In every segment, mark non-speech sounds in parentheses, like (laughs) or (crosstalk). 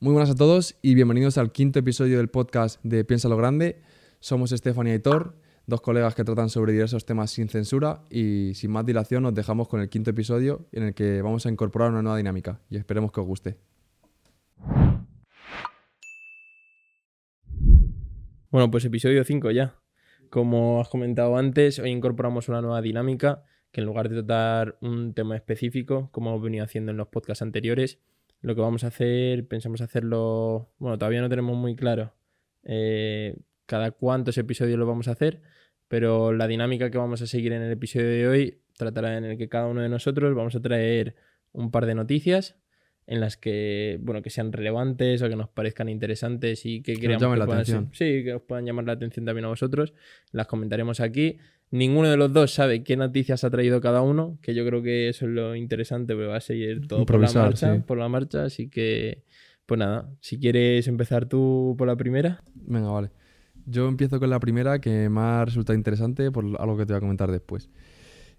Muy buenas a todos y bienvenidos al quinto episodio del podcast de Piensa lo Grande. Somos Estefania y Thor, dos colegas que tratan sobre diversos temas sin censura y sin más dilación nos dejamos con el quinto episodio en el que vamos a incorporar una nueva dinámica y esperemos que os guste. Bueno, pues episodio 5 ya. Como has comentado antes, hoy incorporamos una nueva dinámica que en lugar de tratar un tema específico, como hemos venido haciendo en los podcasts anteriores, lo que vamos a hacer, pensamos hacerlo, bueno, todavía no tenemos muy claro eh, cada cuántos episodios lo vamos a hacer, pero la dinámica que vamos a seguir en el episodio de hoy tratará en el que cada uno de nosotros vamos a traer un par de noticias en las que, bueno, que sean relevantes o que nos parezcan interesantes y que, que nos llamen la atención. sí, que os puedan llamar la atención también a vosotros. Las comentaremos aquí. Ninguno de los dos sabe qué noticias ha traído cada uno, que yo creo que eso es lo interesante, porque va a seguir todo por la marcha, por la marcha, así que pues nada, si quieres empezar tú por la primera. Venga, vale. Yo empiezo con la primera que me ha resultado interesante por algo que te voy a comentar después.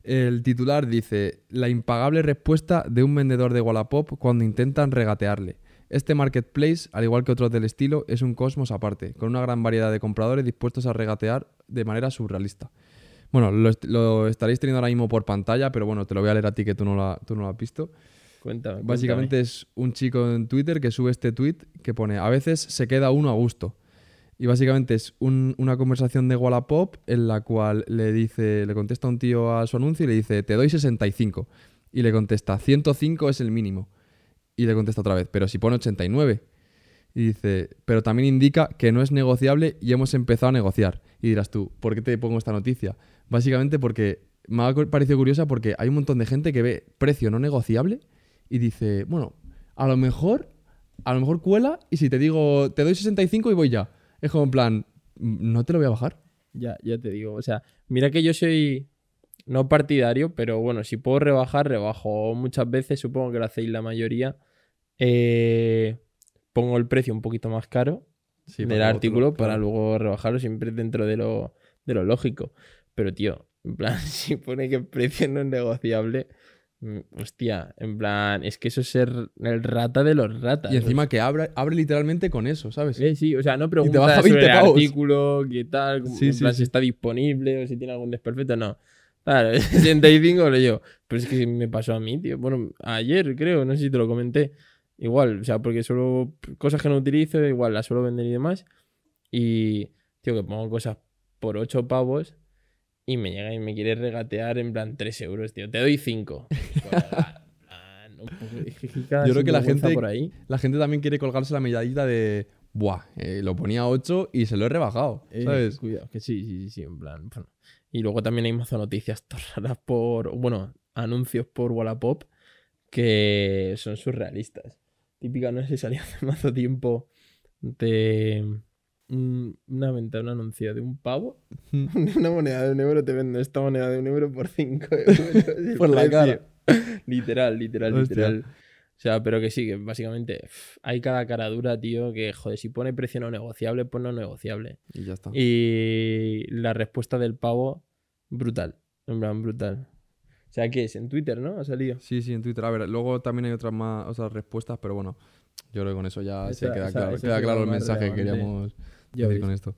El titular dice, la impagable respuesta de un vendedor de Wallapop cuando intentan regatearle. Este marketplace, al igual que otros del estilo, es un cosmos aparte, con una gran variedad de compradores dispuestos a regatear de manera surrealista. Bueno, lo, estaréis teniendo ahora mismo por pantalla, pero bueno, te lo voy a leer a ti que tú no lo, tú no lo has visto. Cuéntame. Básicamente es un chico en Twitter que sube este tweet que pone: A veces se queda uno a gusto. Y básicamente es una conversación de Wallapop en la cual le dice, le contesta un tío a su anuncio y le dice, te doy 65. Y le contesta, 105 es el mínimo. Y le contesta otra vez, pero si pone 89. Y dice, pero también indica que no es negociable y hemos empezado a negociar. Y dirás tú, ¿por qué te pongo esta noticia? Básicamente porque me ha parecido curiosa porque hay un montón de gente que ve precio no negociable y dice, bueno, a lo mejor, a lo mejor cuela y si te digo, te doy 65 y voy ya. Es como en plan, no te lo voy a bajar. Ya, ya te digo. O sea, mira que yo soy no partidario, pero bueno, si puedo rebajar, rebajo. Muchas veces, supongo que lo hacéis la mayoría. Eh, pongo el precio un poquito más caro del artículo para luego rebajarlo siempre dentro de lo, de lo lógico. Pero, tío, en plan, (laughs) si pone que el precio no es negociable, mm, hostia, en plan, es que eso es ser el rata de los ratas. Y encima que abre, abre literalmente con eso, ¿sabes? Sí, sí, o sea, no pregunta sobre el artículo, qué tal, si está disponible o si tiene algún desperfecto, no. Claro, 65 lo yo. Pero es que me pasó a mí, tío. Bueno, ayer creo, no sé si te lo comenté. Igual, o sea, porque solo cosas que no utilizo, igual las suelo vender y demás. Y, tío, que pongo cosas por 8 pavos y me llega y me quiere regatear en plan 3 euros, tío. Te doy 5. (laughs) Yo creo que la gente, por ahí. la gente también quiere colgarse la medallita de. Buah, eh, lo ponía a 8 y se lo he rebajado. Eh, ¿Sabes? Cuidado, que sí, sí, sí, en plan. Y luego también hay más noticias (laughs) raras por. Bueno, anuncios por Wallapop que son surrealistas. Típica, no sé si salía (laughs) hace más tiempo de una venta, un anuncio de un pavo, (laughs) una moneda de un euro, te vendo esta moneda de un euro por 5 euros. (laughs) por la cara. Literal, literal, literal. O sea, pero que sí, que básicamente hay cada cara dura, tío, que joder, si pone precio no negociable, pues no negociable. Y ya está. Y la respuesta del pavo, brutal. En plan, brutal. O sea, ¿qué es? En Twitter, ¿no? Ha salido. Sí, sí, en Twitter. A ver, luego también hay otras más otras respuestas, pero bueno, yo creo que con eso ya se queda claro, queda claro el mensaje que queríamos decir con esto.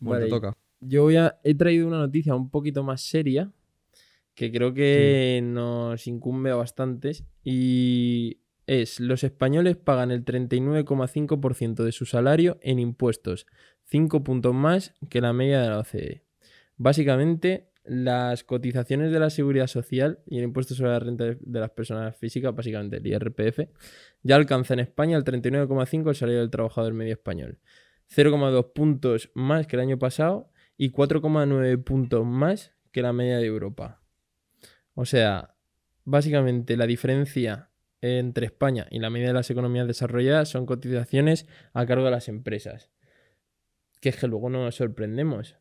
Bueno, te toca. Yo voy a, he traído una noticia un poquito más seria que creo que nos incumbe a bastantes y es los españoles pagan el 39,5% de su salario en impuestos, 5 puntos más que la media de la OCDE. Básicamente, las cotizaciones de la seguridad social y el impuesto sobre la renta de las personas físicas, básicamente el IRPF, ya alcanza en España el 39,5% el salario del trabajador medio español. 0,2 puntos más que el año pasado y 4,9 puntos más que la media de Europa. O sea, básicamente la diferencia entre España y la media de las economías desarrolladas son cotizaciones a cargo de las empresas. Que es que luego no nos sorprendemos.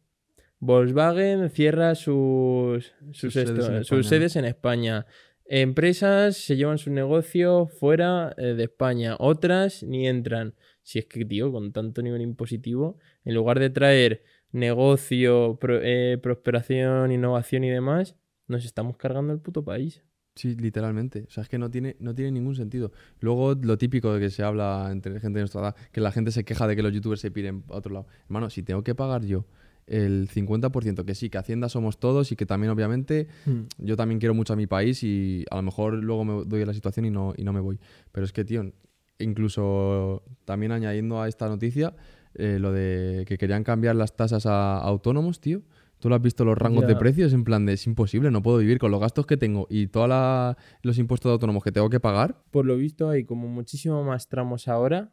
Volkswagen cierra sus, sus, sedes, en España. Empresas se llevan su negocio fuera eh, de España. Otras ni entran. Si es que, tío, con tanto nivel impositivo, en lugar de traer negocio, eh, prosperación, innovación y demás, nos estamos cargando el puto país. Sí, literalmente. O sea, es que no tiene, no tiene ningún sentido. Luego, lo típico de que se habla entre gente de nuestra edad, que la gente se queja de que los youtubers se piden a otro lado. Hermano, si tengo que pagar yo el 50%, que sí, que Hacienda somos todos y que también, obviamente, Hmm. yo también quiero mucho a mi país y a lo mejor luego me doy a la situación y no, y no me voy. Pero es que, tío, incluso también añadiendo a esta noticia, eh, lo de que querían cambiar las tasas a autónomos, tío. ¿Tú lo has visto los rangos de precios? En plan de, es imposible, no puedo vivir con los gastos que tengo y todos los impuestos de autónomos que tengo que pagar. Por lo visto hay como muchísimo más tramos ahora,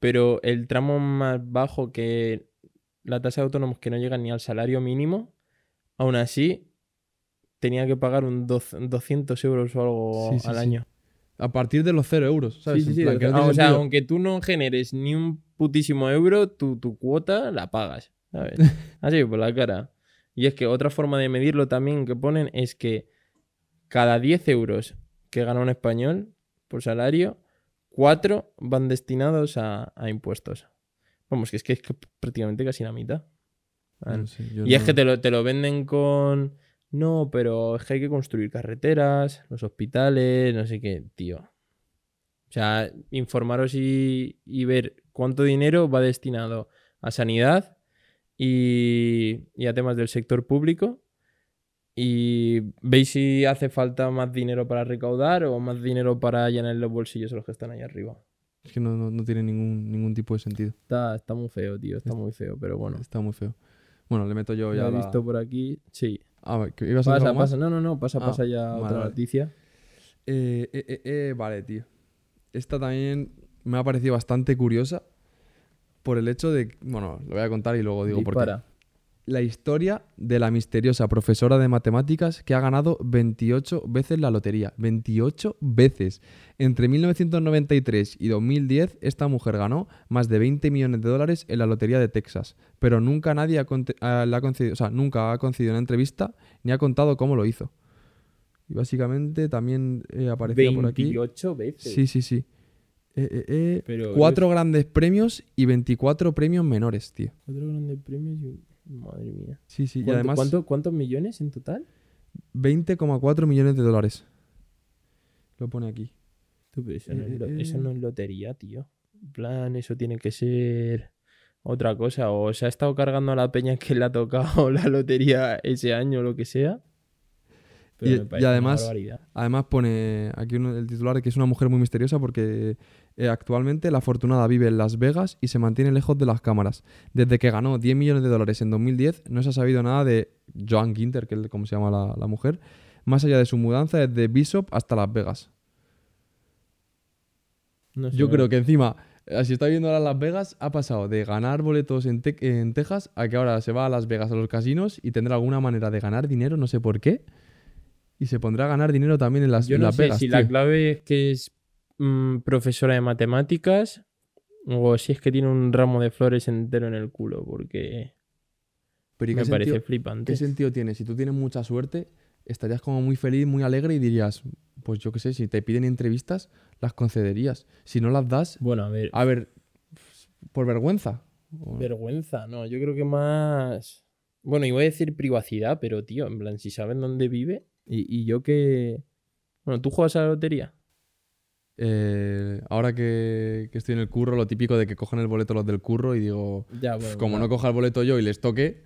pero el tramo más bajo que la tasa de autónomos que no llega ni al salario mínimo, aún así tenía que pagar un doz- 200 euros o algo Sí, sí, al sí. año. A partir de los cero euros, ¿sabes? En plan, que no o sea, aunque tú no generes ni un putísimo euro, tu, tu cuota la pagas, ¿sabes? (laughs) Así, por la cara. Y es que otra forma de medirlo también que ponen es que cada 10 euros que gana un español por salario, 4 van destinados a, a impuestos. Vamos, que es que es que prácticamente casi la mitad. No sé, yo Y es no- que te lo, te lo venden con... No, pero es que hay que construir carreteras, los hospitales, no sé qué, tío. O sea, informaros y, y ver cuánto dinero va destinado a sanidad y, y a temas del sector público. Y veis si hace falta más dinero para recaudar o más dinero para llenar los bolsillos a los que están ahí arriba. Es que no, no- no tiene ningún, ningún tipo de sentido. Está, está muy feo, tío, está muy feo, pero bueno. Está muy feo. Bueno, le meto yo Ya ya he la- visto por aquí. Sí. Ah, ¿que ibas a Pasa, pasa. No, no, no, pasa, Ah, pasa ya vale, otra vale. noticia. Eh, eh, eh, eh, vale, tío. Esta también me ha parecido bastante curiosa por el hecho de... Bueno, lo voy a contar y luego digo por qué. La historia de la misteriosa profesora de matemáticas que ha ganado 28 veces la lotería. 28 veces. Entre 1993 y 2010, esta mujer ganó más de 20 millones de dólares en la lotería de Texas. Pero nunca nadie ha, ah, le ha concedido, o sea, nunca ha concedido una entrevista ni ha contado cómo lo hizo. Y básicamente también eh, aparecía por aquí. 28 veces. Sí, sí, sí. Eh, eh, eh, Pero cuatro grandes premios y 24 premios menores, tío. Cuatro grandes premios y... Madre mía. Sí, sí. Y ¿Cuánto- además... cuánto- ¿Cuántos millones en total? 20,4 millones de dólares. Lo pone aquí. Tú, pero eso, no es, Eh, eso eh. no es lotería, tío. En plan, eso tiene que ser otra cosa. O se ha estado cargando a la peña que le ha tocado (laughs) la lotería ese año o lo que sea. Pero Y- me y parece una además- barbaridad. Además pone aquí uno- el titular que es una mujer muy misteriosa porque eh, actualmente la afortunada vive en Las Vegas y se mantiene lejos de las cámaras. Desde que ganó 10 millones de dólares en 2010 no se ha sabido nada de Joan Ginter, que es como se llama la, la mujer, más allá de su mudanza desde Bishop hasta Las Vegas. No sé, Yo creo que encima, eh, si está viendo ahora Las Vegas, ha pasado de ganar boletos en, Te- en Texas a que ahora se va a Las Vegas a los casinos y tendrá alguna manera de ganar dinero, no sé por qué. Y se pondrá a ganar dinero también en Las, Yo en no las sé Vegas. si la clave es que es mm, profesora de matemáticas o si es que tiene un ramo de flores entero en el culo, porque Pero ¿y me qué parece sentido- flipante. ¿Qué sentido tiene? Si tú tienes mucha suerte, estarías como muy feliz, muy alegre y dirías, pues yo qué sé, si te piden entrevistas, las concederías. Si no las das, Bueno, a ver, a ver, por vergüenza. Vergüenza, no, yo creo que más... Bueno, iba a decir privacidad, pero tío, en plan, si saben dónde vive y, y yo que... Bueno, ¿tú juegas a la lotería? Eh, ahora que, que estoy en el curro, lo típico de que cogen el boleto los del curro y digo, Ya, "Pf, bueno, como no coja el boleto yo y les toque,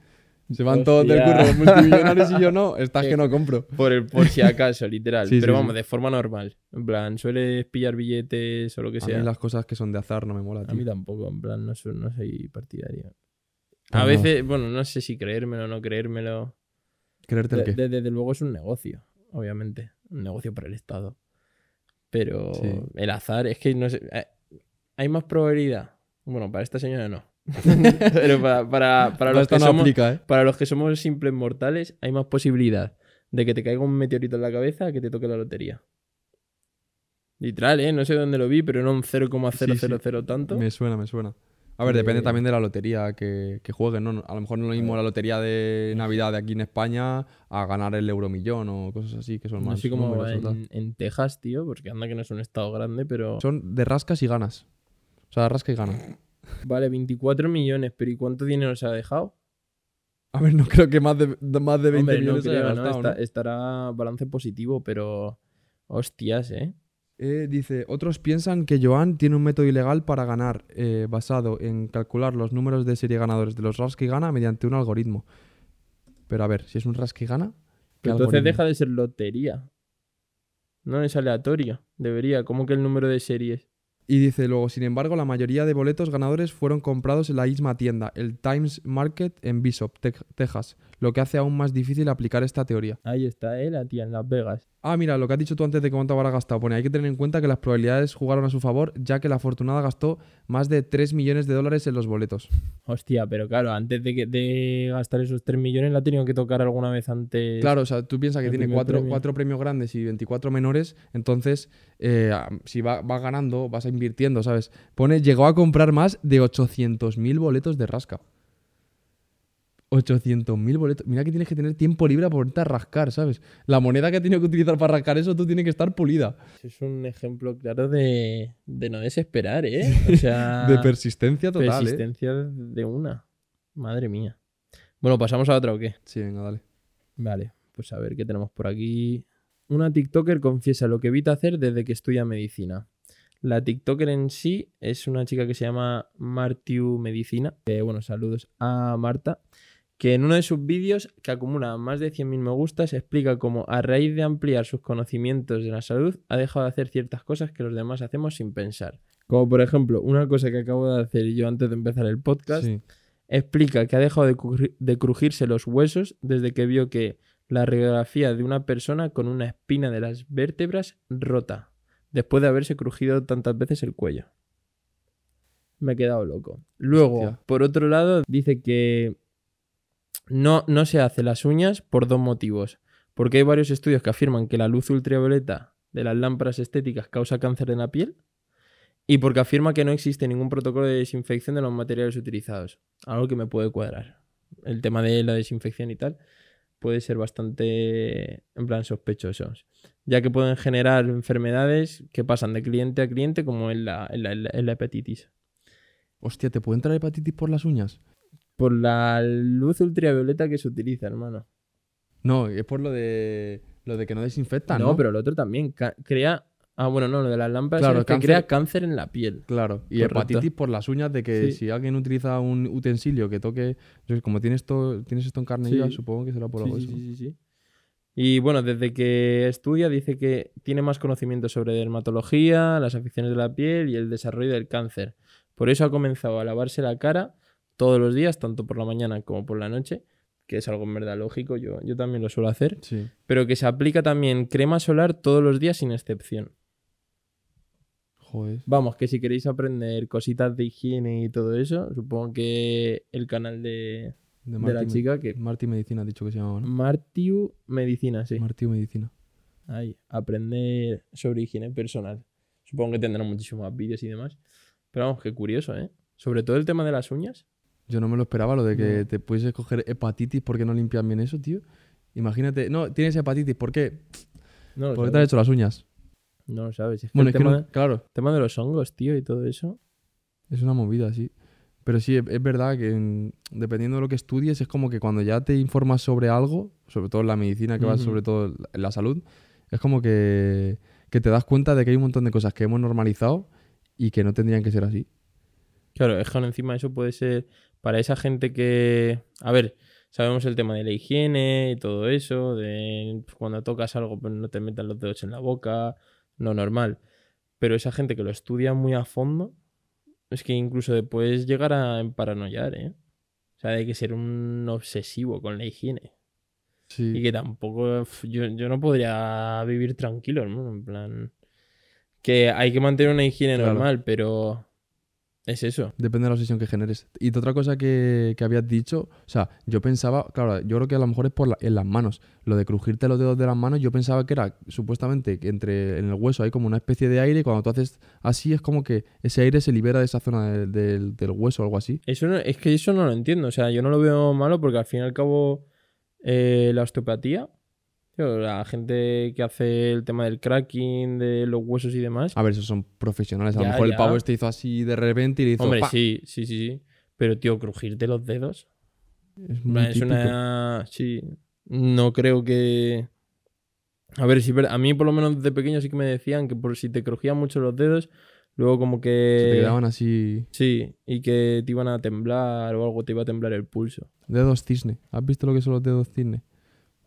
se van todos del curro los multimillonarios y yo no, (laughs) estás que no compro. Por, el, por si acaso, literal. (laughs) Sí, pero sí, vamos, sí. de forma normal. En plan, sueles pillar billetes o lo que A sea. mí las cosas que son de azar no me mola, A mí tampoco, en plan, no soy, no soy partidario. Pues A veces, bueno, no sé si creérmelo o no creérmelo. Creerte el qué. de- Desde luego es un negocio, obviamente. Un negocio para el Estado. Pero Sí. el azar, es que no sé. eh, ¿Hay más probabilidad? Bueno, para esta señora no. (laughs) Pero para, para, para los que no somos, aplica, ¿eh? para los que somos simples mortales, hay más posibilidad de que te caiga un meteorito en la cabeza que te toque la lotería. Literal, ¿eh? No sé dónde lo vi, pero no un 0,000 tanto. Me suena, me suena. A ver, depende De- también de la lotería que, que jueguen, ¿no? A lo mejor no es lo mismo la lotería de Navidad de aquí en España a ganar el euromillón o cosas así, que son No más sé cómo va números, ¿verdad? en, en Texas, tío, porque anda que no es un estado grande, pero... Son de rascas y ganas. O sea, rasca y gana. Vale, 24 millones, pero ¿y cuánto dinero se ha dejado? A ver, no creo que más de, de- más de 20 Hombre, no millones se haya creo, ¿no? gastado, Está- ¿no? Estará balance positivo, pero Hostias, ¿eh? Eh, dice, otros piensan que Joan tiene un método ilegal para ganar, eh, basado en calcular los números de serie ganadores de los Rasky Gana mediante un algoritmo. Pero a ver, si es un Rasky Gana... ¿qué Entonces algoritmo? deja de ser lotería. No es aleatorio. Debería. ¿Cómo que el número de series? Y dice luego, sin embargo, la mayoría de boletos ganadores fueron comprados en la misma tienda, el Times Market en Bishop, Tex- Texas, lo que hace aún más difícil aplicar esta teoría. Ahí está, ¿eh? La tía en Las Vegas. Ah, mira, lo que has dicho tú antes de cuánto habrá gastado. Pone, hay que tener en cuenta que las probabilidades jugaron a su favor, ya que la afortunada gastó más de 3 millones de dólares en los boletos. Hostia, pero claro, antes de, que, de gastar esos 3 millones la ha tenido que tocar alguna vez antes. Claro, o sea, tú piensas que tiene primer cuatro, premio. cuatro premios grandes y 24 menores, entonces, eh, si va- vas ganando, vas invirtiendo, ¿sabes? Pone, llegó a comprar más de 800.000 boletos de rasca. 800.000 boletos. Mira que tienes que tener tiempo libre para ponerte a rascar, ¿sabes? La moneda que ha tenido que utilizar para rascar eso, tú tienes que estar pulida. Es un ejemplo claro de, de no desesperar, ¿eh? (laughs) O sea, De persistencia total, ¿eh? persistencia de una. Madre mía. Bueno, ¿pasamos a otra o qué? Sí, venga, dale. Vale, pues a ver qué tenemos por aquí. Una TikToker confiesa lo que evita hacer desde que estudia medicina. La TikToker en sí es una chica que se llama Martiu Medicina. Que, bueno, saludos a Marta. Que en uno de sus vídeos, que acumula más de 100.000 me gustas, explica cómo a raíz de ampliar sus conocimientos de la salud, ha dejado de hacer ciertas cosas que los demás hacemos sin pensar. Como por ejemplo, una cosa que acabo de hacer yo antes de empezar el podcast, Sí. explica que ha dejado de, cruji- de crujirse los huesos desde que vio que la radiografía de una persona con una espina de las vértebras rota, después de haberse crujido tantas veces el cuello. Me he quedado loco. Luego, Hostia. por otro lado, dice que no, no se hace las uñas por dos motivos. Porque hay varios estudios que afirman que la luz ultravioleta de las lámparas estéticas causa cáncer en la piel. Y porque afirma que no existe ningún protocolo de desinfección de los materiales utilizados. Algo que me puede cuadrar. El tema de la desinfección y tal puede ser bastante, en plan, sospechosos. Ya que pueden generar enfermedades que pasan de cliente a cliente, como en la, la hepatitis. Hostia, ¿te puede entrar hepatitis por las uñas? Por la luz ultravioleta que se utiliza, hermano. No, es por lo de lo de que no desinfectan, ¿no? no, pero el otro también crea. Ah, bueno, no, lo de las lámparas Claro, es que cáncer- crea cáncer en la piel. Claro, y Correcto. hepatitis por las uñas de que Sí. si alguien utiliza un utensilio que toque, yo como tienes esto, tienes esto en carne Sí. viva, supongo que será por algo sí, eso. sí, sí, sí. Y bueno, desde que estudia dice que tiene más conocimiento sobre dermatología, las afecciones de la piel y el desarrollo del cáncer. Por eso ha comenzado a lavarse la cara todos los días, tanto por la mañana como por la noche, que es algo en verdad lógico, yo, yo también lo suelo hacer, Sí. pero que se aplica también crema solar todos los días sin excepción. Joder. Vamos, que si queréis aprender cositas de higiene y todo eso, supongo que el canal de, De, de la chica que... Marti Medicina ha dicho que se llamaba, ¿no? Martiu Medicina, sí. Marti Medicina. Ahí, aprender sobre higiene personal. Supongo que tendrán muchísimos más vídeos y demás. Pero vamos, qué curioso, ¿eh? Sobre todo el tema de las uñas. Yo no me lo esperaba, lo de que No. te puedes coger hepatitis porque no limpian bien eso, tío. Imagínate, no, tienes hepatitis, ¿por qué? No lo Porque te has hecho las uñas. No lo sabes. Es que Bueno, el es que no- claro, tema de los hongos, tío, y todo eso. es una movida, sí. Pero sí, es, verdad que en- dependiendo de lo que estudies, es como que cuando ya te informas sobre algo, sobre todo en la medicina, que Ujú. sobre todo en la salud, es como que, que te das cuenta de que hay un montón de cosas que hemos normalizado y que no tendrían que ser así. Claro, es que encima eso puede ser para esa gente que... A ver, sabemos el tema de la higiene y todo eso, de cuando tocas algo pues no te metas los dedos en la boca, lo normal. Pero esa gente que lo estudia muy a fondo, es que incluso puedes llegar a paranoiar, ¿eh? O sea, hay que ser un obsesivo con la higiene. Sí. Y que tampoco... Yo, yo no podría vivir tranquilo, ¿no? En plan... Que hay que mantener una higiene Claro. normal, pero... Es eso. Depende de la obsesión que generes. Y de otra cosa que, que habías dicho, o sea, yo pensaba, claro, yo creo que a lo mejor es por la- en las manos. Lo de crujirte los dedos de las manos, yo pensaba que era supuestamente que entre en el hueso hay como una especie de aire y cuando tú haces así es como que ese aire se libera de esa zona del- del- del hueso o algo así. Eso no- es que eso no lo entiendo. O sea, yo no lo veo malo porque al fin y al cabo eh, la osteopatía, tío, la gente que hace el tema del cracking, de los huesos y demás. A ver, esos son profesionales. A lo Ya, mejor el pavo este hizo así de repente y le hizo. Hombre, ¡pa! sí, sí, sí, sí. Pero, tío, crujirte los dedos. Es muy una. Sí. No creo que. A ver, si a mí por lo menos de pequeño sí que me decían que por si te crujían mucho los dedos, luego como que... Se te quedaban así. Sí, y que te iban a temblar o algo, te iba a temblar el pulso. Dedos cisne. ¿Has visto lo que son los dedos cisne?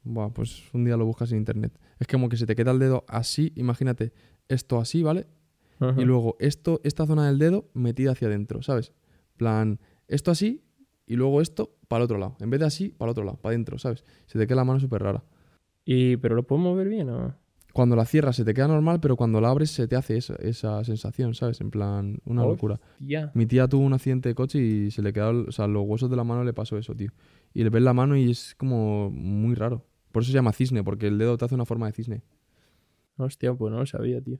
Buah, pues un día lo buscas en internet. Es como que se te queda el dedo así, imagínate, esto así, ¿vale? Ajá. Y luego esto, esta zona del dedo metida hacia adentro, ¿sabes? plan, esto así y luego esto para el otro lado. En vez de así, para el otro lado, para adentro, ¿sabes? Se te queda la mano súper rara. Y, ¿Pero lo podemos ver bien o...? Cuando la cierras se te queda normal, pero cuando la abres se te hace esa, esa sensación, ¿sabes? En plan, una locura. Mi tía tuvo un accidente de coche y se le quedaron, o sea, los huesos de la mano le pasó eso, tío. Y le ves la mano y es como muy raro. Por eso se llama cisne, porque el dedo te hace una forma de cisne. Hostia, pues no lo sabía, tío.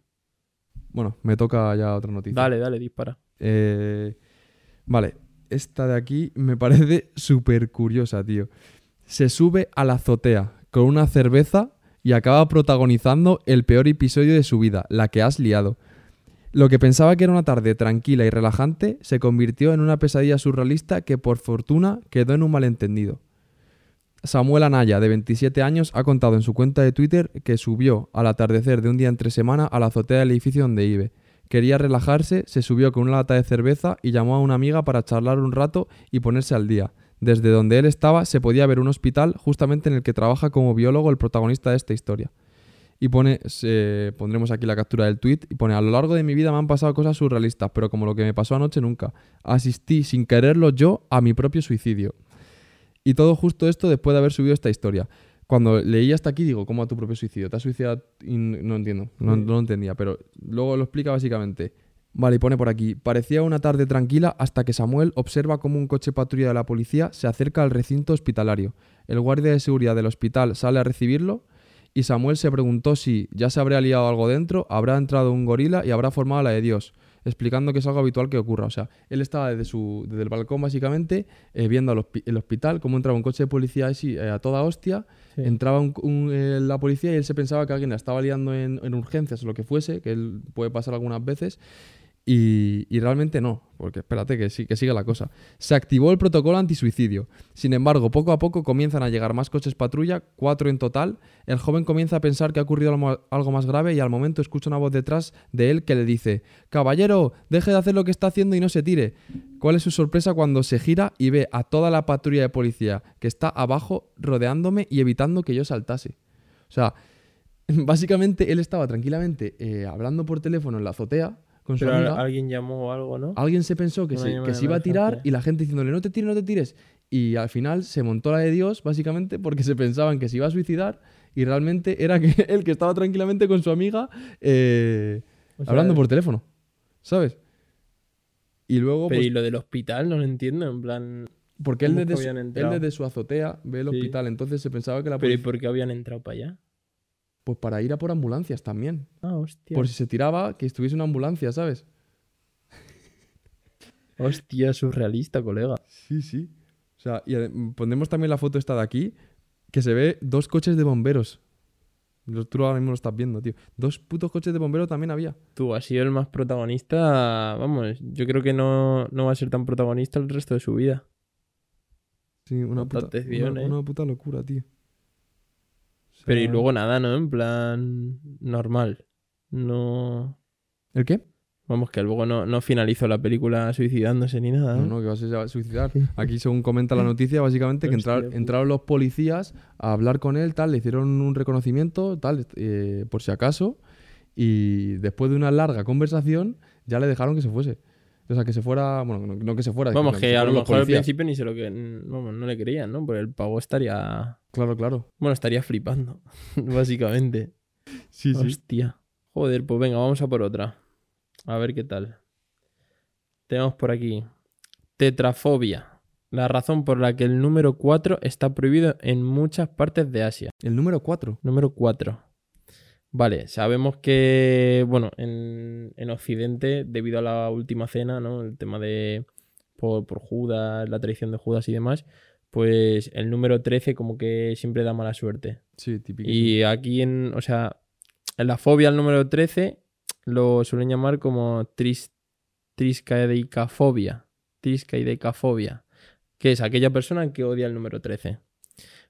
Bueno, me toca ya otra noticia. Dale, dale, dispara. Eh, vale, esta de aquí me parece súper curiosa, tío. Se sube a la azotea con una cerveza y acaba protagonizando el peor episodio de su vida, la que has liado. Lo que pensaba que era una tarde tranquila y relajante se convirtió en una pesadilla surrealista que por fortuna quedó en un malentendido. Samuel Anaya, de 27 años, ha contado en su cuenta de Twitter que subió al atardecer de un día entre semana a la azotea del edificio donde vive. Quería relajarse, se subió con una lata de cerveza y llamó a una amiga para charlar un rato y ponerse al día. Desde donde él estaba se podía ver un hospital justamente en el que trabaja como biólogo el protagonista de esta historia. Y pone, pondremos aquí la captura del tweet y pone, a lo largo de mi vida me han pasado cosas surrealistas, pero como lo que me pasó anoche nunca. Asistí sin quererlo yo a mi propio suicidio. Y todo justo esto después de haber subido esta historia. Cuando leí hasta aquí digo, ¿cómo a tu propio suicidio? ¿Te has suicidado? Y no entiendo, no, no lo entendía, pero luego lo explica básicamente. Vale, y pone por aquí, parecía una tarde tranquila hasta que Samuel observa cómo un coche patrulla de la policía se acerca al recinto hospitalario. El guardia de seguridad del hospital sale a recibirlo y Samuel se preguntó si ya se habría liado algo dentro, habrá entrado un gorila y habrá formado la de Dios, explicando que es algo habitual que ocurra. O sea, él estaba desde, su, desde el balcón básicamente eh, viendo al el hospital, cómo entraba un coche de policía así, eh, a toda hostia, Sí. entraba un- un, eh, la policía y él se pensaba que alguien la estaba liando en, en urgencias o lo que fuese, que él puede pasar algunas veces. Y, realmente no, porque espérate que, sí, que sigue la cosa. Se activó el protocolo antisuicidio. Sin embargo, poco a poco comienzan a llegar más coches patrulla, cuatro en total. El joven comienza a pensar que ha ocurrido algo- algo más grave y al momento escucha una voz detrás de él que le dice, Caballero, deje de hacer lo que está haciendo y no se tire. ¿Cuál es su sorpresa cuando se gira y ve a toda la patrulla de policía que está abajo rodeándome y evitando que yo saltase? O sea, (laughs) básicamente él estaba tranquilamente eh, hablando por teléfono en la azotea con su Pero amiga. al- alguien llamó o algo, ¿no? Alguien se pensó que, Una se, que se iba a tirar y la gente diciéndole no te tires, no te tires. Y al final se montó la de Dios, básicamente, porque se pensaban que se iba a suicidar y realmente era que (laughs) él que estaba tranquilamente con su amiga eh, O sea, hablando por teléfono. ¿Sabes? Y luego, Pero pues, y lo del hospital, no lo entiendo, en plan... porque él ¿cómo es desde, su, él desde su azotea ve el Sí. hospital, entonces se pensaba que la Pero ¿y policía... por qué habían entrado para allá? Pues para ir a por ambulancias también. Ah, hostia. Por si se tiraba, que estuviese una ambulancia, ¿sabes? (laughs) Hostia, surrealista, colega. Sí, sí. O sea, y pondremos también la foto esta de aquí, que se ve dos coches de bomberos. Tú ahora mismo lo estás viendo, tío. Dos putos coches de bomberos también había. Tú has sido el más protagonista. Vamos, yo creo que no, no va a ser tan protagonista el resto de su vida. Sí, una puta, una puta locura, tío. Pero y luego nada, ¿no? En plan normal. No. ¿El qué? Vamos, que luego no, no finalizó la película suicidándose ni nada. No, ¿eh? no, que vas a suicidar. Aquí, según comenta la (laughs) noticia, básicamente que entraron los policías a hablar con él, tal, le hicieron un reconocimiento, tal, eh, por si acaso, y después de una larga conversación, ya le dejaron que se fuese. O sea, que se fuera, bueno, no, no que se fuera. Vamos, que se a lo mejor al principio ni se lo que. Vamos, no le creían, ¿no? Porque el pavo estaría. Claro, claro. Bueno, estaría flipando. (laughs) básicamente. Sí, Hostia. Joder, pues venga, vamos a por otra. A ver qué tal. Tenemos por aquí. Tetrafobia. La razón por la que el número 4 está prohibido en muchas partes de Asia. El número 4. Número 4. Vale, sabemos que, bueno, en, en Occidente, debido a la última cena, ¿no? El tema de. Por, por Judas, la traición de Judas y demás, pues el número 13 como que siempre da mala suerte. Sí, típico. Y aquí en, o sea, en la fobia al número 13 lo suelen llamar como tris, triscaidecafobia. Triscaidecafobia. Que es aquella persona que odia el número 13.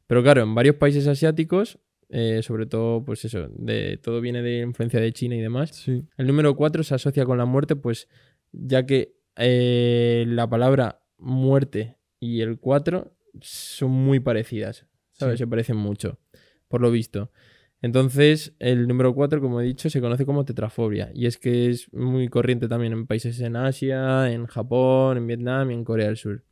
Pero claro, en varios países asiáticos eh, sobre todo, pues eso, de todo viene de influencia de China y demás. Sí. El número 4 se asocia con la muerte, pues ya que eh, la palabra muerte y el 4 son muy parecidas, ¿sabes? Sí. Se parecen mucho, por lo visto. Entonces, el número 4, como he dicho, se conoce como tetrafobia. Y es que es muy corriente también en países en Asia, en Japón, en Vietnam y en Corea del Sur.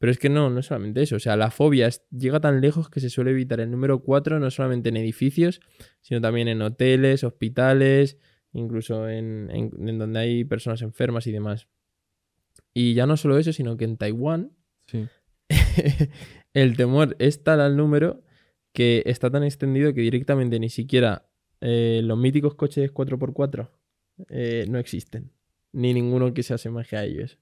Pero es que no, no es solamente eso. O sea, la fobia es- llega tan lejos que se suele evitar el número 4 no solamente en edificios, sino también en hoteles, hospitales, incluso en, en- en donde hay personas enfermas y demás. Y ya no solo eso, sino que en Taiwán Sí. (laughs) el temor es tal al número que está tan extendido que directamente ni siquiera eh, los míticos coches 4x4 eh, no existen. Ni ninguno que se asemeje a ellos.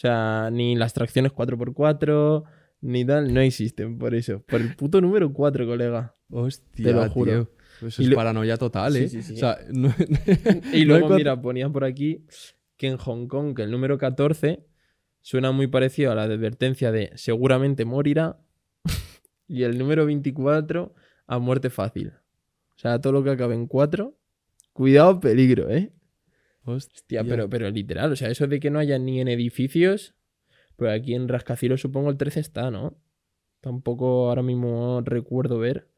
O sea, ni las tracciones 4x4, ni tal, no existen por eso. Por el puto número 4, colega. Hostia, Te lo juro. tío. Eso Y es lo- paranoia total, Sí, ¿eh? sí, sí. O sea, (laughs) no- Y luego, mira, ponía por aquí que en Hong Kong, que el número 14 suena muy parecido a la advertencia de seguramente morirá. (laughs) y el número 24 a muerte fácil. O sea, todo lo que acabe en 4, cuidado, peligro, ¿eh? Hostia, pero, pero literal, o sea, eso de que no haya ni en edificios, pero aquí en Rascacielos supongo el 13 está, ¿no? Tampoco ahora mismo recuerdo ver.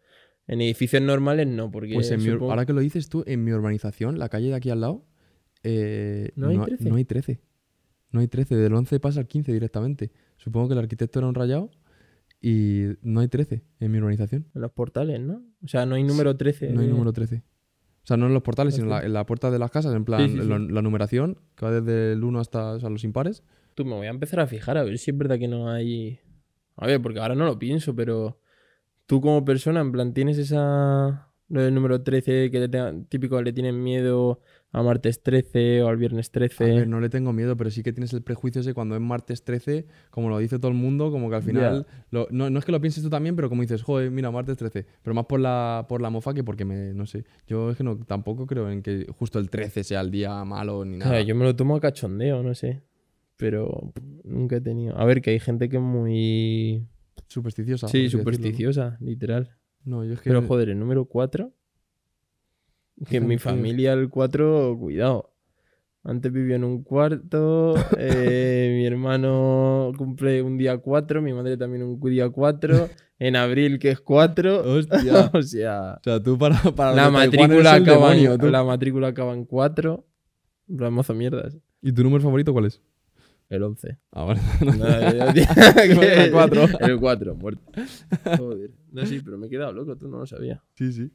En edificios normales no, porque Pues en mi ahora que lo dices tú, en mi urbanización, la calle de aquí al lado, eh, ¿No hay 13? no hay 13. No hay 13. Del 11 pasa al 15 directamente. Supongo que el arquitecto era un rayado y no hay 13 en mi urbanización. en los portales, ¿no? O sea, no hay número 13. No hay número 13. O sea, no en los portales, sino en la, Hostia. en la puerta de las casas, en plan, Sí, sí, sí. La, la numeración, que va desde el 1 hasta o sea, los impares. Tú me voy a empezar a fijar a ver si es verdad que no hay. A ver, porque ahora no lo pienso, pero tú como persona, en plan, tienes esa. Lo del número 13, que tenga- típico le tienen miedo a martes 13 o al viernes 13. A ver, no le tengo miedo, pero sí que tienes el prejuicio ese cuando es martes 13, como lo dice todo el mundo, como que al final. lo- no, no es que lo pienses tú también, pero como dices, joder, mira, martes 13. Pero más por la, por la mofa que porque me. No sé. Yo es que no, tampoco creo en que justo el 13 sea el día malo ni nada. Claro, yo me lo tomo a cachondeo, no sé. Pero nunca he tenido. A ver, que hay gente que es muy. Supersticiosa. sí, supersticiosa, literal. No, yo es que. Pero joder, el número 4. Que en mi familia el 4, cuidado. Antes vivía en un cuarto, eh, (laughs) mi hermano cumple un día 4, mi madre también un día 4, en abril que es 4. Hostia. (laughs) o sea, o sea, tú para. para la matrícula, acaba demonio, en, tú. la matrícula acaba en 4. En plan, mazo mierdas. ¿Y tu número favorito cuál es? El 11. Ah, vale. el cuatro. El 4, muerto. (laughs) Joder. No, sí, pero me he quedado loco, tú no lo sabías. Sí, sí.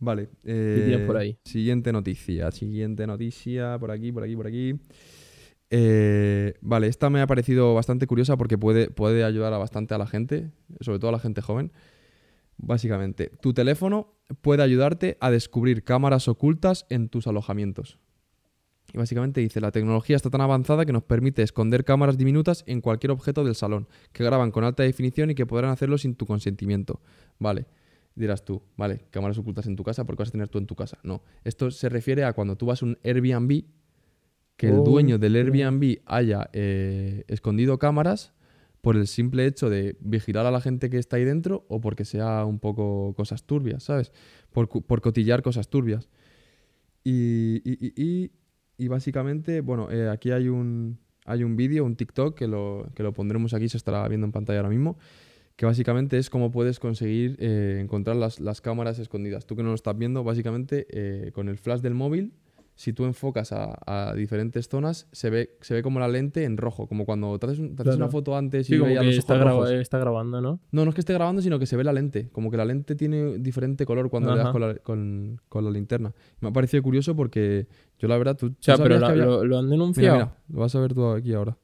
Vale. tienes eh, por ahí? Siguiente noticia. Siguiente noticia. Por aquí, por aquí, por aquí. Eh, vale, esta me ha parecido bastante curiosa porque puede, puede ayudar a bastante a la gente, sobre todo a la gente joven. Básicamente, tu teléfono puede ayudarte a descubrir cámaras ocultas en tus alojamientos. Y básicamente dice, la tecnología está tan avanzada que nos permite esconder cámaras diminutas en cualquier objeto del salón, que graban con alta definición y que podrán hacerlo sin tu consentimiento. Vale, dirás tú, vale, cámaras ocultas en tu casa, ¿por qué vas a tener tú en tu casa? No, esto se refiere a cuando tú vas a un Airbnb, que el dueño del. Airbnb haya eh, escondido cámaras por el simple hecho de vigilar a la gente que está ahí dentro o porque sea un poco cosas turbias, ¿sabes? Por, por cotillar cosas turbias. Y, y- y- y- y básicamente, bueno, eh, aquí hay un, hay un vídeo, un TikTok, que lo, que lo pondremos aquí, se estará viendo en pantalla ahora mismo, que básicamente es cómo puedes conseguir eh, encontrar las, las cámaras escondidas. Tú que no lo estás viendo, básicamente eh, con el flash del móvil, si tú enfocas a, a diferentes zonas, se ve, se ve como la lente en rojo, como cuando te haces, un- te haces Claro. una foto antes y Sí, que los está, ojos graba- rojos. está grabando, ¿no? No, no es que esté grabando, sino que se ve la lente. Como que la lente tiene diferente color cuando le das con la, con- con la linterna. Me ha parecido curioso porque yo la verdad, tú, O sea, tú pero la- había- lo, lo han Mira, denunciado. mira, lo vas a ver tú aquí ahora.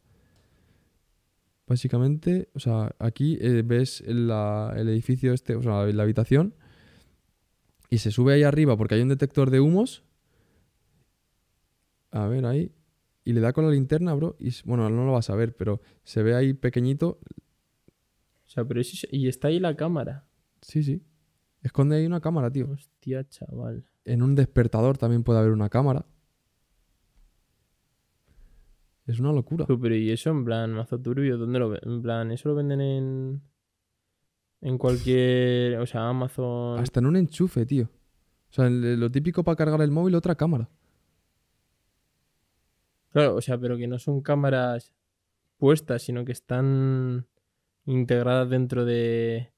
Básicamente, o sea, aquí eh, ves la- el edificio este, o sea, la habitación, y se sube ahí arriba porque hay un detector de humos. A ver, ahí. Y le da con la linterna, bro. Y, bueno, no lo vas a ver, pero se ve ahí pequeñito. O sea, pero eso, es- y está ahí la cámara. Sí, sí. Esconde ahí una cámara, tío. Hostia, chaval. En un despertador también puede haber una cámara. Es una locura. Pero y eso en plan mazo turbio, ¿dónde lo ven? En plan, eso lo venden en En cualquier. O sea, Amazon. Hasta en un enchufe, tío. O sea, lo típico para cargar el móvil, otra cámara. Claro, o sea, pero que no son cámaras puestas, sino que están integradas dentro de,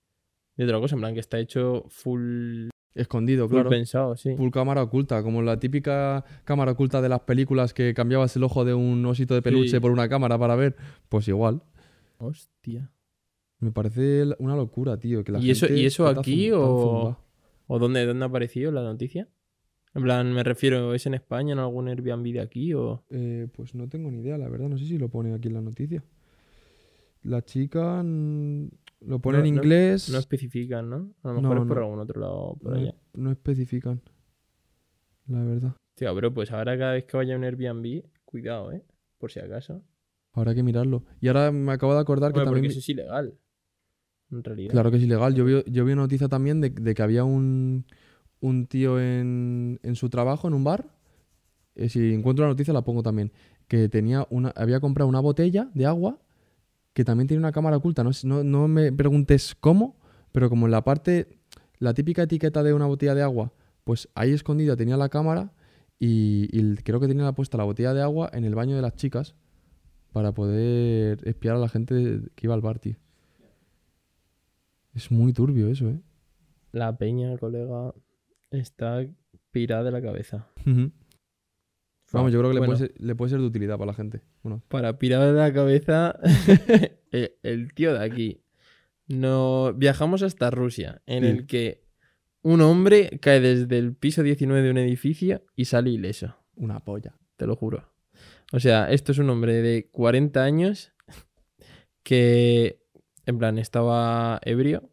de otra cosa. En plan, que está hecho full, Escondido, full claro. pensado, sí. Full cámara oculta, como la típica cámara oculta de las películas que cambiabas el ojo de un osito de peluche Sí. por una cámara para ver. Pues igual. Hostia. Me parece una locura, tío. Que la ¿Y eso- gente y eso esté tan aquí o-. ¿O dónde, dónde ha aparecido la noticia? En plan, me refiero, ¿es en España, en algún Airbnb de aquí o...? Eh, pues no tengo ni idea, la verdad. No sé si lo pone aquí en la noticia. La chica lo pone No- en inglés. No especifican, ¿no? A lo mejor No, es por algún otro lado por allá. no especifican. La verdad. Tío, bro, pues ahora cada vez que vaya a un Airbnb, cuidado, ¿eh? Por si acaso. Habrá que mirarlo. Y ahora me acabo de acordar que también. porque eso es ilegal. En realidad. Claro que es ilegal. Yo vi, yo vi una noticia también de, de que había un, un tío en, en su trabajo, en un bar. eh, si encuentro la noticia la pongo también. Que tenía una, había comprado una botella de agua que también tiene una cámara oculta. No, no, no me preguntes cómo, pero como en la parte, la típica etiqueta de una botella de agua, pues ahí escondida tenía la cámara y, y creo que tenía puesta la botella de agua en el baño de las chicas para poder espiar a la gente que iba al bar, tío. Es muy turbio eso, ¿eh? La peña, colega, está pirada de la cabeza. Vamos, yo creo que le, puede ser, le puede ser de utilidad para la gente. Bueno, Para pirada de la cabeza, (laughs) el, el tío de aquí. No, viajamos hasta Rusia, en Sí. el que un hombre cae desde el piso 19 de un edificio y sale ileso. una polla. te lo juro. O sea, esto es un hombre de 40 años que, en plan, estaba ebrio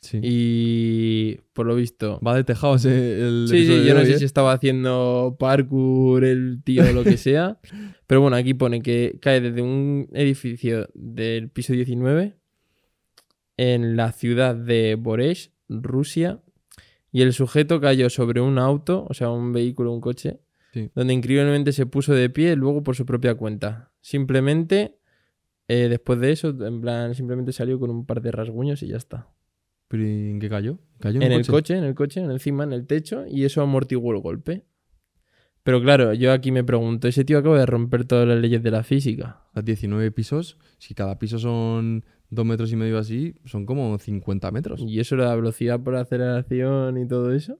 Sí. y, por lo visto... Va de tejados eh, el Sí, sí, yo no hoy, sé ¿eh? si estaba haciendo parkour el tío o lo que sea. (laughs) pero bueno, aquí pone que cae desde un edificio del piso 19 en la ciudad de Boresh, Rusia. Y el sujeto cayó sobre un auto, o sea, un vehículo, un coche, Sí. donde increíblemente se puso de pie luego por su propia cuenta. Simplemente, eh, después de eso, en plan, simplemente salió con un par de rasguños y ya está. ¿Pero en qué cayó? ¿Cayó En un el coche, en el coche, en encima, en el techo, y eso amortiguó el golpe. Pero claro, yo aquí me pregunto, ese tío acaba de romper todas las leyes de la física. A 19 pisos, si cada piso son dos metros y medio así, son como 50 metros. Y eso la velocidad por aceleración y todo eso.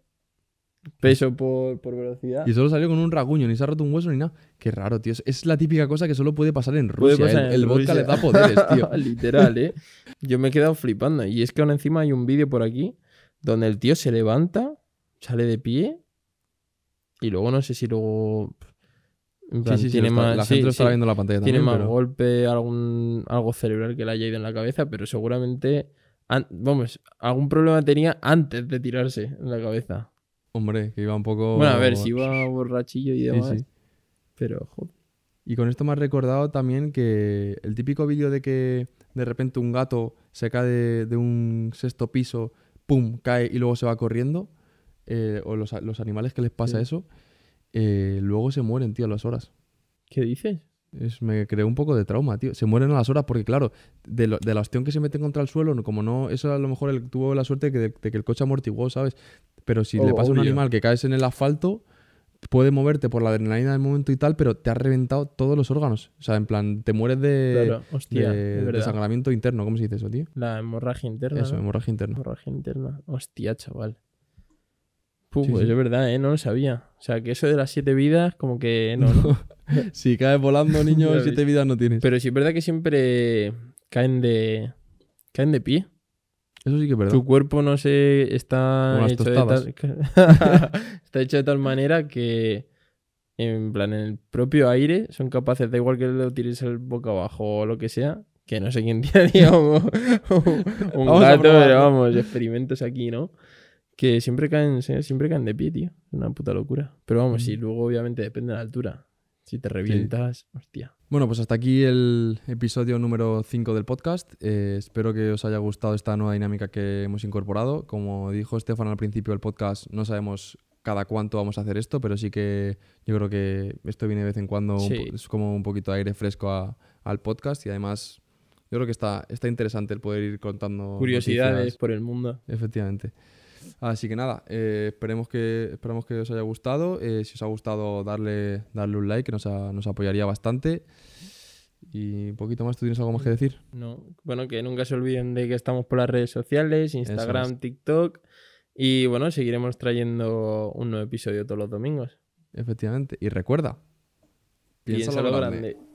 Peso por, por velocidad. Y solo salió con un raguño, ni se ha roto un hueso ni nada. Qué raro, tío. Es- la típica cosa que solo puede pasar en Rusia. pasar el en el vodka le da poderes, tío. (laughs) Literal, ¿eh? (laughs) Yo me he quedado flipando. Y es que aún encima hay un vídeo por aquí donde el tío se levanta, sale de pie y luego no sé si luego... Sí, plan, sí, sí, tiene está- más, la sí, gente lo sí, estará viendo en la pantalla tiene también. más pero- golpe, algún, algo cerebral que le haya ido en la cabeza, pero seguramente... an- vamos, algún problema tenía antes de tirarse en la cabeza. Hombre, que iba un poco... Bueno, a ver, si iba borrachillo y demás. sí. Pero, joder. Y con esto me has recordado también que el típico vídeo de que de repente un gato se cae de, de un sexto piso, pum, cae y luego se va corriendo, eh, o los, los animales que les pasa Sí. eso, eh, luego se mueren, tío, a las horas. ¿Qué dices? Es, me creó un poco de trauma, tío. Se mueren a las horas porque, claro, de, lo- de la ostión que se meten contra el suelo, no- como no, eso a lo mejor él tuvo la suerte de, de que el coche amortiguó, ¿sabes? Pero si le Oh, pasa a un animal que caes en el asfalto, puede moverte por la adrenalina del momento y tal, pero te has reventado todos los órganos. O sea, en plan, te mueres de, claro, hostia, de, es de verdad. sangramiento interno. ¿Cómo se dice eso, tío? La hemorragia interna. Eso, ¿no? hemorragia interna. Hemorragia interna. Hostia, chaval. Puh, Sí, pues sí. es verdad, ¿eh? No lo sabía. O sea, que eso de las siete vidas, como que no, (laughs) ¿no? (laughs) si caes volando, niño, siete vidas no tienes. Pero sí es verdad que siempre caen de... Caen de pie. eso sí que es verdad. Tu cuerpo no sé, está hecho de tal... (laughs) está hecho de tal manera que en plan en el propio aire son capaces, da igual que lo tires el boca abajo o lo que sea, que no sé quién (laughs) tiraría un, un Vamos gato, pero vamos, experimentos aquí, ¿no? Que siempre caen, sí, siempre caen de pie, tío. Una puta locura. Pero vamos, sí, Mm. luego obviamente depende de la altura. Si te revientas, hostia. Bueno, pues hasta aquí el episodio número 5 del podcast. Eh, espero que os haya gustado esta nueva dinámica que hemos incorporado. Como dijo Estefan al principio del podcast, no sabemos cada cuánto vamos a hacer esto, pero sí que yo creo que esto viene de vez en cuando, Sí. es como un poquito de aire fresco a- al podcast y además Yo creo que está, está interesante el poder ir contando. Curiosidades noticias. por el mundo. Efectivamente. Así que nada, eh, esperemos, que, esperemos que os haya gustado. Eh, si os ha gustado, darle, darle un like, que nos, a- nos apoyaría bastante. Y un poquito más, ¿tú tienes algo más que decir? No, bueno, que nunca se olviden de que estamos por las redes sociales, Instagram, es. TikTok. Y bueno, seguiremos trayendo un nuevo episodio todos los domingos. Efectivamente. Y recuerda, piensa lo grande. grande.